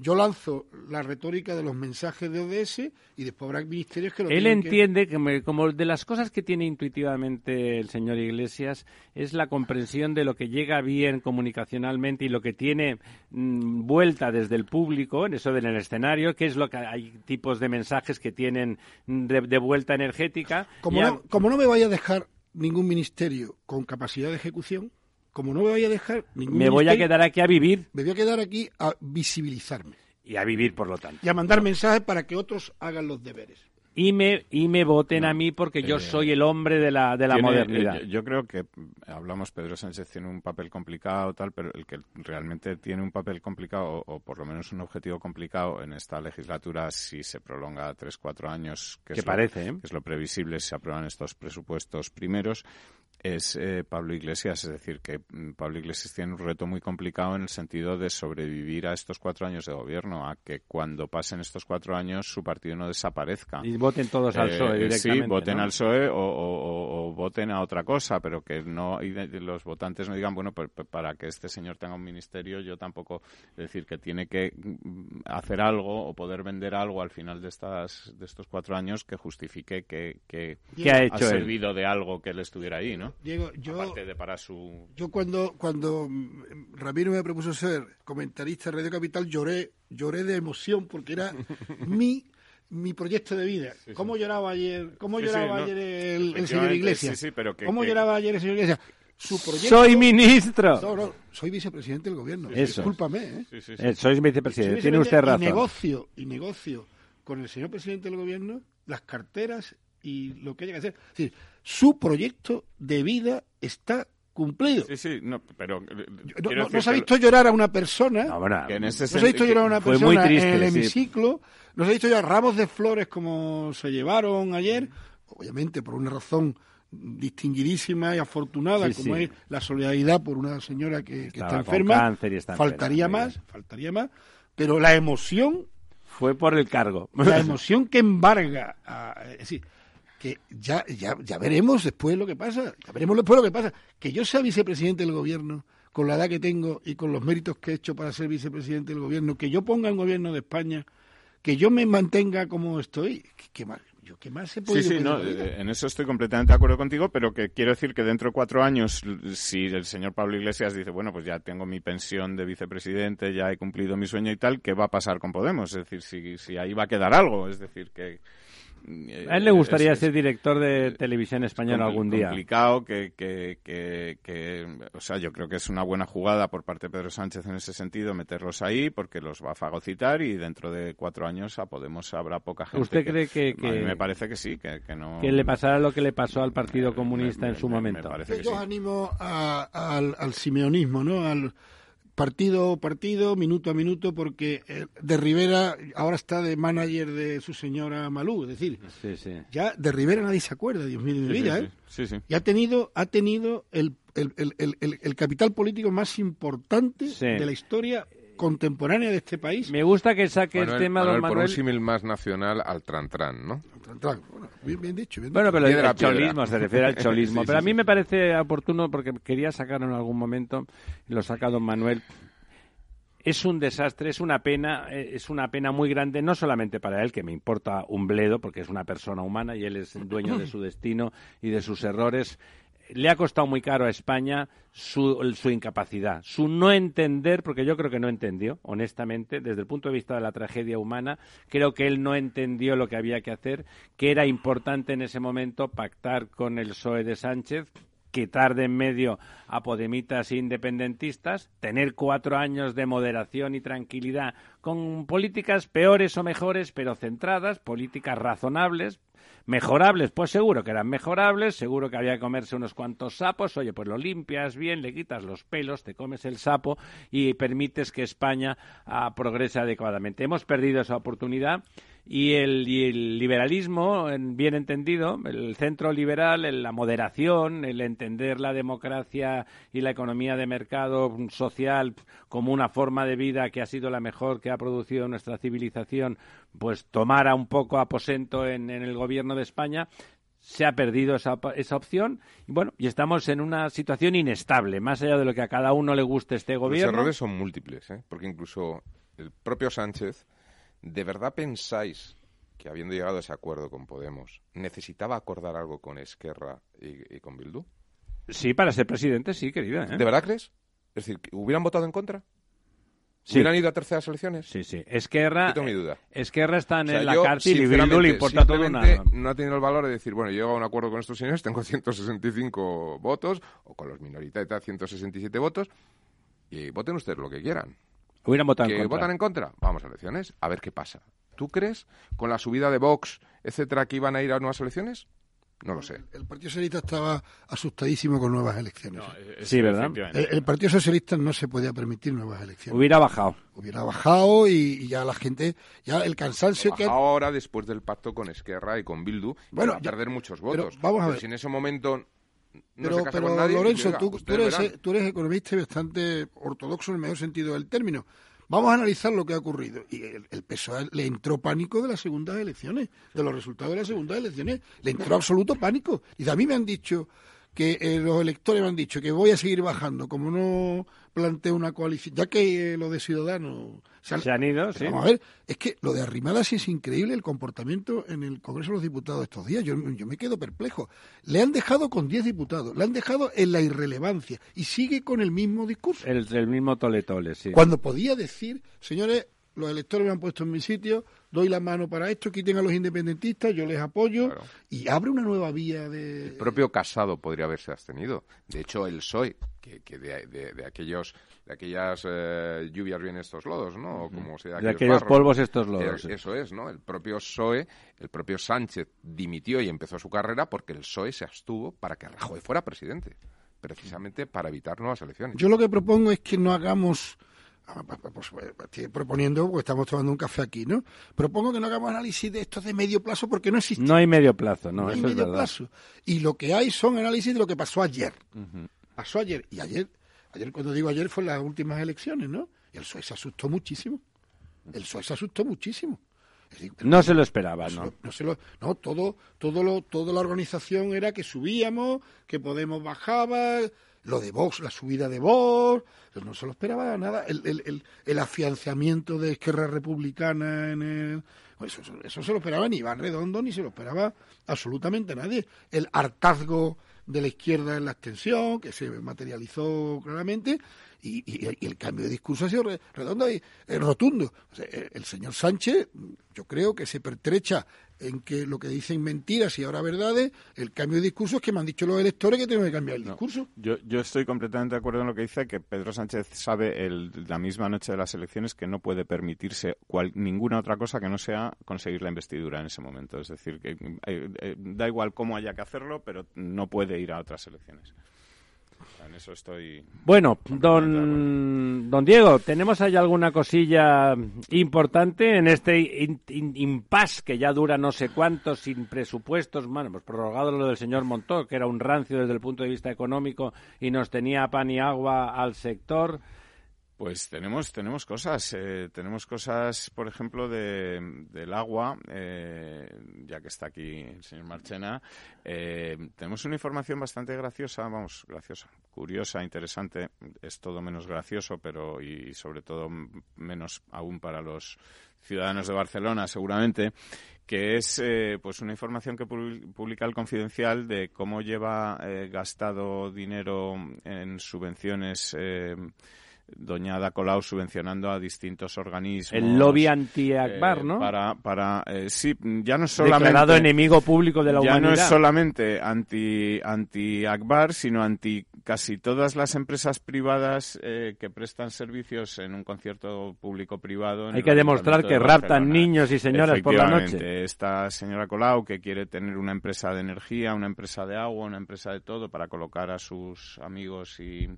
Yo lanzo la retórica de los mensajes de ODS y después habrá ministerios que lo Él que- entiende que como de las cosas que tiene intuitivamente el señor Iglesias es la comprensión de lo que llega bien comunicacionalmente y lo que tiene mm, vuelta desde el público, en eso del escenario, que es lo que hay tipos de mensajes que tienen mm, de, de vuelta energética. Como, no, como no me vaya a dejar ningún ministerio con capacidad de ejecución, como no me vaya a dejar ningún me voy a quedar aquí a vivir me voy a quedar aquí a visibilizarme y a vivir por lo tanto. y a mandar mensajes para que otros hagan los deberes. Y me, y me voten a mí porque yo eh, soy el hombre de la, de la Tiene- modernidad. eh, yo, creo que mm, hablamos, Pedro Sánchez tiene un papel complicado, tal, pero el que realmente tiene un papel complicado, o, o por lo menos un objetivo complicado en esta legislatura, si se prolonga tres, cuatro años, que, Que es, lo- parece, ¿eh? que es lo previsible si se aprueban estos presupuestos primeros, es eh, Pablo Iglesias. Es decir, que mm, Pablo Iglesias tiene un reto muy complicado en el sentido de sobrevivir a estos cuatro años de gobierno, a que cuando pasen estos cuatro años su partido no desaparezca. Y voten todos al Eh, PSOE eh, directamente. Sí, voten ¿no? al PSOE o, o- o- o voten a otra cosa, pero que no y los votantes no digan, bueno, pues, pues, para que este señor tenga un ministerio, yo tampoco, es decir, que tiene que mm, hacer algo o poder vender algo al final de estas de estos cuatro años que justifique que, que ¿Qué ha hecho servido de algo que él estuviera ahí, ¿no? Diego, yo, Aparte de para su yo cuando, cuando Ramiro me propuso ser comentarista de Radio Capital lloré, lloré de emoción porque era mi mi proyecto de vida. ¿Cómo lloraba ayer, cómo Sí, sí, lloraba no. ayer el, el señor Iglesias? sí, sí, pero que- ¿Cómo que- lloraba ayer el señor Iglesias? Su proyecto... Soy ministro. No, no, soy vicepresidente del gobierno. Eso. Discúlpame, ¿eh? Sí, sí, sí. Eh, sois vicepresidente, Soy tiene usted razón. Y negocio, y negocio con el señor presidente del gobierno las carteras y lo que haya que hacer. Es decir, su proyecto de vida está cumplido. Sí, sí, no, pero eh, No, se ha visto llorar a una persona, No, bueno, que en ese no se ha visto llorar a una persona muy triste, en el sí. hemiciclo, no se ha visto llorar ramos de flores como se llevaron ayer, obviamente por una razón distinguidísima y afortunada Sí, como sí. es la solidaridad por una señora que, que está con enferma, cáncer y está enferma, faltaría más, bien. faltaría más, pero la emoción Fue por el cargo. la emoción que embarga, a- es decir, que ya, ya, ya veremos después lo que pasa, ya veremos después lo que pasa. Que yo sea vicepresidente del gobierno, con la edad que tengo y con los méritos que he hecho para ser vicepresidente del gobierno, que yo ponga en gobierno de España, que yo me mantenga como estoy, ¿qué, más? Yo, ¿qué más se puede Sí, sí, no, eh, en eso estoy completamente de acuerdo contigo, pero que quiero decir que dentro de cuatro años, si el señor Pablo Iglesias dice, bueno, pues ya tengo mi pensión de vicepresidente, ya he cumplido mi sueño y tal, ¿qué va a pasar con Podemos? Es decir, si, si ahí va a quedar algo, es decir, que... eh, A él le gustaría es- ser director de televisión española compli- algún día. complicado que, que, que, que- o sea yo creo que es una buena jugada por parte de Pedro Sánchez en ese sentido meterlos ahí porque los va a fagocitar y dentro de cuatro años a Podemos habrá poca gente ¿Usted cree que- a mí que- me parece que sí que, que no Que le pasará lo que le pasó al Partido Me- Comunista me- en su me- me momento. parece que Yo sí. animo a- al, al simeonismo, ¿no? Al, partido a partido, minuto a minuto, porque eh, de Rivera ahora está de manager de su señora Malú, es decir, ya de Rivera nadie se acuerda, Dios mío de mi vida, ¿eh? Y ha tenido, ha tenido el, el, el, el capital político más importante de la historia contemporánea de este país. Me gusta que saque el tema, Manuel, don Manuel. Por un símil más nacional al Trantran, ¿no? Bueno, bien, dicho. Bien bueno, dicho. pero el cholismo, se refiere al cholismo. Sí, pero a sí, mí sí. me parece oportuno, porque quería sacarlo en algún momento, lo saca don Manuel. Es un desastre, es una pena, eh, es una pena muy grande, no solamente para él, que me importa un bledo, porque es una persona humana y él es dueño de su destino y de sus errores. Le ha costado muy caro a España su, su incapacidad, su no entender, porque yo creo que no entendió, honestamente, desde el punto de vista de la tragedia humana, creo que él no entendió lo que había que hacer, que era importante en ese momento pactar con el PSOE de Sánchez, quitar de en medio a podemitas e independentistas, tener cuatro años de moderación y tranquilidad con políticas peores o mejores, pero centradas, políticas razonables, mejorables, pues seguro que eran mejorables, seguro que había que comerse unos cuantos sapos, oye, pues lo limpias bien, le quitas los pelos, te comes el sapo y permites que España ah, progrese adecuadamente. Hemos perdido esa oportunidad y el, y el liberalismo, en- bien entendido, el centro liberal, el- la moderación, el entender la democracia y la economía de mercado social como una forma de vida que ha sido la mejor que ha producido nuestra civilización, pues tomara un poco aposento en, en el gobierno de España, se ha perdido esa, esa opción y bueno, y estamos en una situación inestable, más allá de lo que a cada uno le guste este Los gobierno. errores son múltiples, ¿eh? porque incluso el propio Sánchez, ¿de verdad pensáis que habiendo llegado a ese acuerdo con Podemos, necesitaba acordar algo con Esquerra y, y con Bildu? Sí, para ser presidente, sí, querida. ¿eh? ¿De verdad crees? Es decir, ¿que ¿hubieran votado en contra? Sí. ¿Hubieran ido a terceras elecciones? Sí, sí. Esquerra, mi duda. Esquerra está en O sea, la yo, cárcel y Bildu le importa todo una... no ha tenido el valor de decir, bueno, llegado a un acuerdo con estos señores, tengo 165 votos, o con los minoritarios 167 votos, y voten ustedes lo que quieran. Hubieran votado en ¿Que contra. votan en contra? Vamos a elecciones, a ver qué pasa. ¿Tú crees, con la subida de Vox, etcétera, que iban a ir a nuevas elecciones? No lo sé. El Partido Socialista estaba asustadísimo con nuevas elecciones. ¿eh? Sí, ¿verdad? El, el Partido Socialista no se podía permitir nuevas elecciones. Hubiera bajado. Hubiera bajado y, y ya la gente, ya el cansancio que... Ahora, después del pacto con Esquerra y con Bildu, Bueno, va a ya- perder muchos pero votos. vamos a Pero ver. Si en ese momento no pero, nadie, Lorenzo, tú, tú eres, tú eres economista y bastante ortodoxo en el mejor sentido del término. Vamos a analizar lo que ha ocurrido. Y el, el PSOE le entró pánico de las segundas elecciones, de los resultados de las segundas elecciones. Le entró absoluto pánico. Y a mí me han dicho que eh, los electores me han dicho que voy a seguir bajando, como no planteo una coalición, ya que eh, lo de Ciudadanos Se han ido, sí. Vamos a ver, es que lo de Arrimadas es increíble el comportamiento en el Congreso de los Diputados estos días. Yo, yo me quedo perplejo. Le han dejado con 10 diputados, le han dejado en la irrelevancia y sigue con el mismo discurso. El, el mismo tole-tole, sí. Cuando podía decir, señores, los electores me han puesto en mi sitio, doy la mano para esto, quiten a los independentistas, yo les apoyo y abre una nueva vía de... El propio Casado podría haberse abstenido. De hecho, el PSOE, que, que de, de- de aquellos de aquellas eh, lluvias vienen estos lodos, ¿no? O como sea, De aquellos polvos estos lodos, Eh, sí. Eso es, ¿no? El propio PSOE, el propio Sánchez dimitió y empezó su carrera porque el PSOE se abstuvo para que Rajoy fuera presidente, precisamente para evitar nuevas elecciones. Yo lo que propongo es que no hagamos, pues, pues, estoy proponiendo, porque estamos tomando un café aquí, ¿no? Propongo que no hagamos análisis de estos de medio plazo porque no existe. No hay medio plazo, no, No hay eso es medio verdad. plazo. Y lo que hay son análisis de lo que pasó ayer. Pasó ayer. Y ayer, ayer cuando digo ayer, fue en las últimas elecciones, ¿no? Y el PSOE se asustó muchísimo. El PSOE se asustó muchísimo. Es decir, No se lo esperaba, no, ¿no? no se lo- no, todo, todo lo, toda la organización era que subíamos, que Podemos bajaba, lo de Vox, la subida de Vox, no se lo esperaba nada, el, el, el, el afianzamiento de Esquerra Republicana en el... pues eso, se lo esperaba ni Iván Redondo, ni se lo esperaba absolutamente nadie. El hartazgo de la izquierda en la extensión, que se materializó claramente, y, el cambio de discurso ha sido re- redondo y eh, rotundo. El señor Sánchez, yo creo que se pertrecha en que lo que dicen mentiras y ahora verdades, el cambio de discurso es que me han dicho los electores que tengo que cambiar el discurso. Yo, yo estoy completamente de acuerdo en lo que dice, que Pedro Sánchez sabe el- la misma noche de las elecciones que no puede permitirse cual- ninguna otra cosa que no sea conseguir la investidura en ese momento. Es decir, que eh, eh, da igual cómo haya que hacerlo, pero no puede ir a otras elecciones. En eso estoy. Bueno, don, don Diego, ¿tenemos ahí alguna cosilla importante en este impasse que ya dura no sé cuánto, sin presupuestos? Bueno, pues prorrogado lo del señor Montó, que era un rancio desde el punto de vista económico y nos tenía pan y agua al sector. Pues tenemos, tenemos cosas. Eh, tenemos cosas, por ejemplo, de, del agua, eh, ya que está aquí el señor Marchena. Eh, tenemos una información bastante graciosa, vamos, graciosa, curiosa, interesante. Es todo menos gracioso, pero y sobre todo menos aún para los ciudadanos de Barcelona, seguramente, que es pues una información que publica el Confidencial de cómo lleva gastado dinero en subvenciones doña Ada Colau subvencionando a distintos organismos. El lobby anti-Akbar, eh, ¿no? Para, para eh, sí, ya no solamente... Declarado enemigo público de la ya humanidad. no es solamente anti, anti-Akbar, sino anti casi todas las empresas privadas eh, que prestan servicios en un concierto público-privado. Hay que demostrar que raptan niños y señoras por la noche. Esta señora Colau que quiere tener una empresa de energía, una empresa de agua, una empresa de todo para colocar a sus amigos y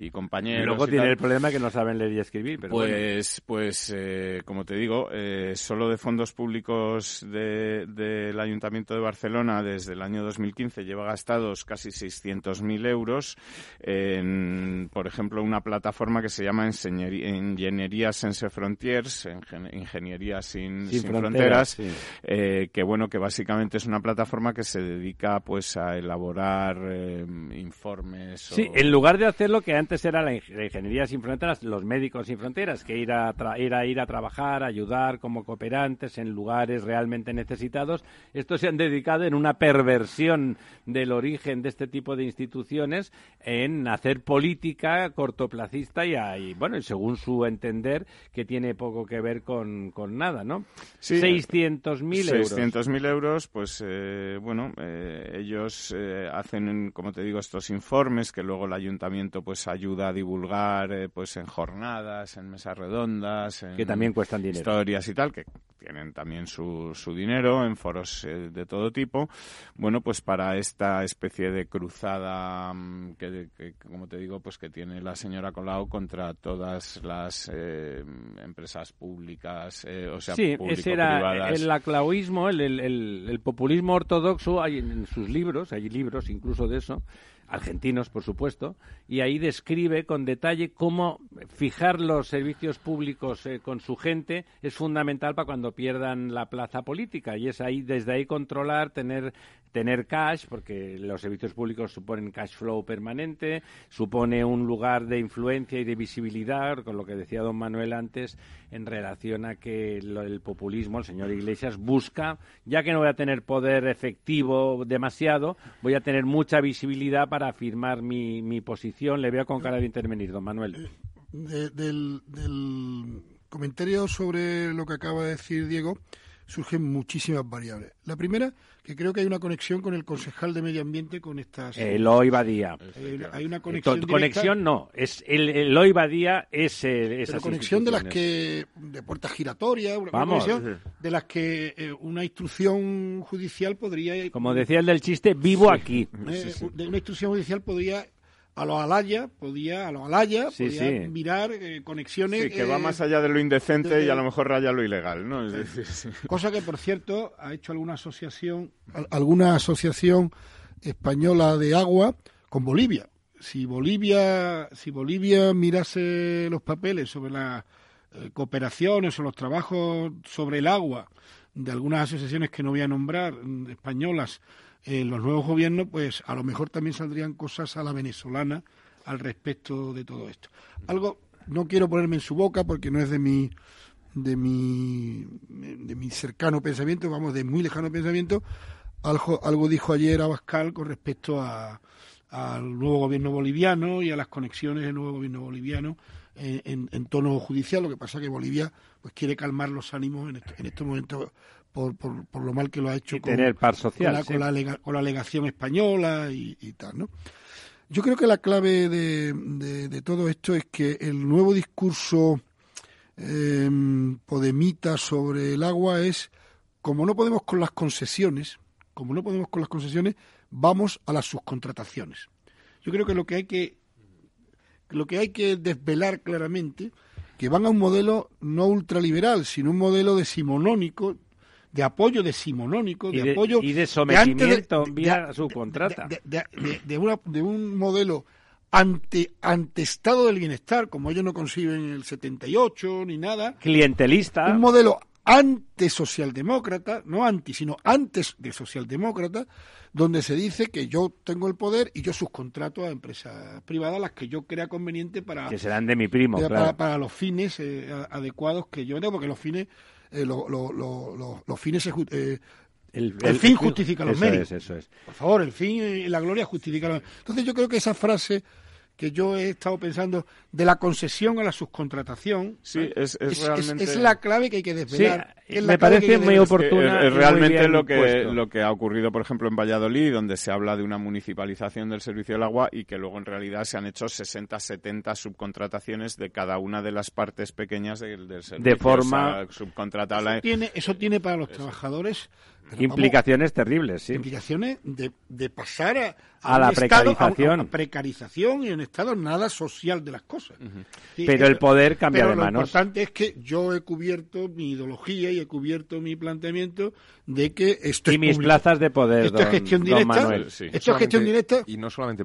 y compañeros. Y luego tiene el problema que no saben leer y escribir. Pero pues, pues eh, como te digo, eh, solo de fondos públicos del de, Ayuntamiento de Barcelona desde el año 2015 lleva gastados casi 600.000 euros en, por ejemplo, una plataforma que se llama Ingeniería Sense Frontiers, Ingeniería sin, sin, fronteras, eh, que bueno, que básicamente es una plataforma que se dedica pues a elaborar informes. Sí, en lugar de hacer lo que antes era la, ingeniería sin fronteras, los médicos sin fronteras, que ir a, ir a ir a trabajar, ayudar como cooperantes en lugares realmente necesitados. Estos se han dedicado en una perversión del origen de este tipo de instituciones en hacer política cortoplacista y, bueno, y según su entender, que tiene poco que ver con, con nada, ¿no? Sí, 600.000 euros. 600.000 euros, pues eh, bueno, eh, ellos eh, hacen, como te digo, estos informes que luego el ayuntamiento pues ayuda a divulgar eh, pues en jornadas, en mesas redondas, en que también cuestan dinero. historias y tal, que tienen también su, su dinero en foros eh, de todo tipo. Bueno, pues para esta especie de cruzada mm, que, como te digo, pues que tiene la señora Colau contra todas las eh, empresas públicas, o sea, sí, ese era el aclauismo, el, el, el populismo ortodoxo, hay en sus libros, hay libros incluso de eso, argentinos, por supuesto, y ahí describe con detalle cómo fijar los servicios públicos eh, con su gente es fundamental para cuando pierdan la plaza política. Y es ahí desde ahí controlar, tener tener cash, porque los servicios públicos suponen cash flow permanente, supone un lugar de influencia y de visibilidad, con lo que decía don Manuel antes, en relación a que el populismo, el señor Iglesias, busca, ya que no voy a tener poder efectivo demasiado, voy a tener mucha visibilidad para afirmar mi, mi posición. Le veo con cara de intervenir, don Manuel. del, del comentario sobre lo que acaba de decir Diego, surgen muchísimas variables. La primera, que creo que hay una conexión con el concejal de Medio Ambiente con estas... Eloy Badía. hay una conexión Conexión no, es el Eloy Badía es esa conexión de las que... de puertas giratorias, una Vamos. conexión de las que eh, una instrucción judicial podría... Como decía el del chiste, vivo aquí. Eh, de una instrucción judicial podría a los Alaya, podía, a los Alaya, podía mirar eh, conexiones. Sí, que va eh, más allá de lo indecente y a lo mejor raya lo ilegal, ¿no? Cosa que, por cierto, ha hecho alguna asociación, alguna asociación española de agua con Bolivia. Si Bolivia, si Bolivia mirase los papeles sobre las eh, cooperaciones o los trabajos sobre el agua de algunas asociaciones que no voy a nombrar, mm, españolas, en los nuevos gobiernos, pues a lo mejor también saldrían cosas a la venezolana al respecto de todo esto. Algo, no quiero ponerme en su boca porque no es de mi de mi de mi cercano pensamiento, vamos, de muy lejano pensamiento, algo, algo dijo ayer Abascal con respecto a, al nuevo gobierno boliviano y a las conexiones del nuevo gobierno boliviano en, en, tono judicial. Lo que pasa es que Bolivia pues quiere calmar los ánimos en, en estos momentos por, por, por, lo mal que lo ha hecho con, tener par social, con, la, con, la, alegación española y, y, tal, ¿no? Yo creo que la clave de, de, de todo esto es que el nuevo discurso eh, podemita sobre el agua es, como no podemos con las concesiones, como no podemos con las concesiones, vamos a las subcontrataciones. yo creo que lo que hay que lo que hay que desvelar claramente que van a un modelo no ultraliberal, sino un modelo decimonónico, de apoyo decimonónico, de, apoyo y de sometimiento vía subcontrata, de, de, un modelo ante, ante estado del bienestar, como ellos no conciben el 78 ni nada. Clientelista. Un modelo socialdemócrata, no anti, sino antes de socialdemócrata, donde se dice que yo tengo el poder y yo subcontrato a empresas privadas las que yo crea conveniente para... Que serán de mi primo, para, los fines eh, adecuados que yo tengo, porque los fines, eh, los fines eh, el, fin justifica los medios. eso es. Por favor, el fin y la gloria justifica los medios. Entonces yo creo que esa frase que yo he estado pensando de la concesión a la subcontratación. Sí, es, es, realmente... es, la clave que hay que desvelar. Me parece muy oportuna. Es, realmente lo que, lo que ha ocurrido, por ejemplo, en Valladolid, donde se habla de una municipalización del servicio del agua y que luego en realidad se han hecho 60, 70 subcontrataciones de cada una de las partes pequeñas del, servicio. De forma subcontratable. Eso tiene, eso tiene para los trabajadores implicaciones terribles, sí. Implicaciones de, de pasar a, a, la precarización. precarización y un estado nada social de las cosas. pero el poder cambia de manos. Lo importante es que yo he cubierto mi ideología y he cubierto mi planteamiento de que esto y mis plazas de poder, esto es gestión directa, Esto es gestión directa. Y no solamente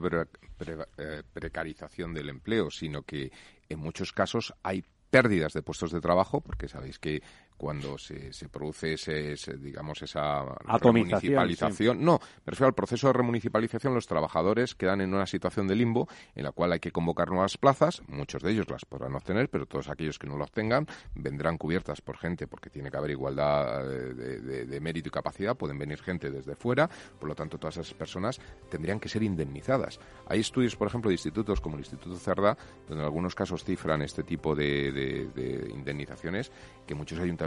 eh, precarización del empleo, sino que en muchos casos hay pérdidas de puestos de trabajo, porque sabéis que cuando se, se produce ese, digamos esa remunicipalización. No, me refiero al proceso de remunicipalización. Los trabajadores quedan en una situación de limbo en la cual hay que convocar nuevas plazas. Muchos de ellos las podrán obtener, pero todos aquellos que no lo obtengan vendrán cubiertas por gente porque tiene que haber igualdad de, mérito y capacidad. Pueden venir gente desde fuera. Por lo tanto, todas esas personas tendrían que ser indemnizadas. Hay estudios, por ejemplo, de institutos como el Instituto Cerda, donde en algunos casos cifran este tipo de, de indemnizaciones que muchos ayuntamientos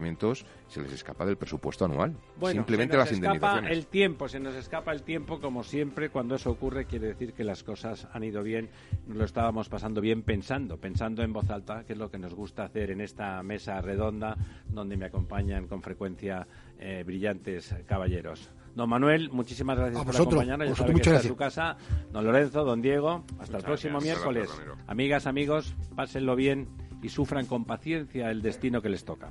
se les escapa del presupuesto anual. Simplemente se nos las escapa el tiempo, se nos escapa el tiempo, como siempre, cuando eso ocurre quiere decir que las cosas han ido bien, lo estábamos pasando bien pensando, pensando en voz alta, que es lo que nos gusta hacer en esta mesa redonda, donde me acompañan con frecuencia eh, brillantes caballeros. Don Manuel, muchísimas gracias por acompañarnos. muchas su casa. Don Lorenzo, don Diego, hasta el próximo miércoles. Amigas, amigos, pásenlo bien y sufran con paciencia el destino que les toca.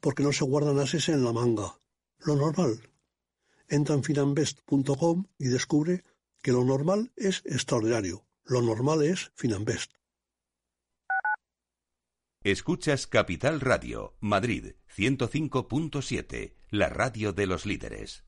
porque no se guardan ases en la manga. Lo normal. Entra en finambest.com y descubre que lo normal es extraordinario. Lo normal es Finambest. Escuchas Capital Radio, Madrid 105.7, la radio de los líderes.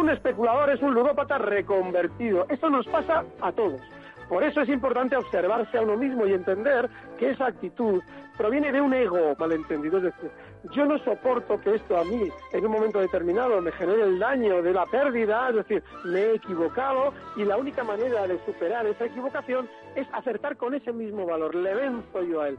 Un especulador es un ludópata reconvertido. Esto nos pasa a todos. Por eso es importante observarse a uno mismo y entender que esa actitud proviene de un ego malentendido. Es decir, yo no soporto que esto a mí en un momento determinado me genere el daño de la pérdida, es decir, me he equivocado y la única manera de superar esa equivocación es acertar con ese mismo valor, le venzo yo a él.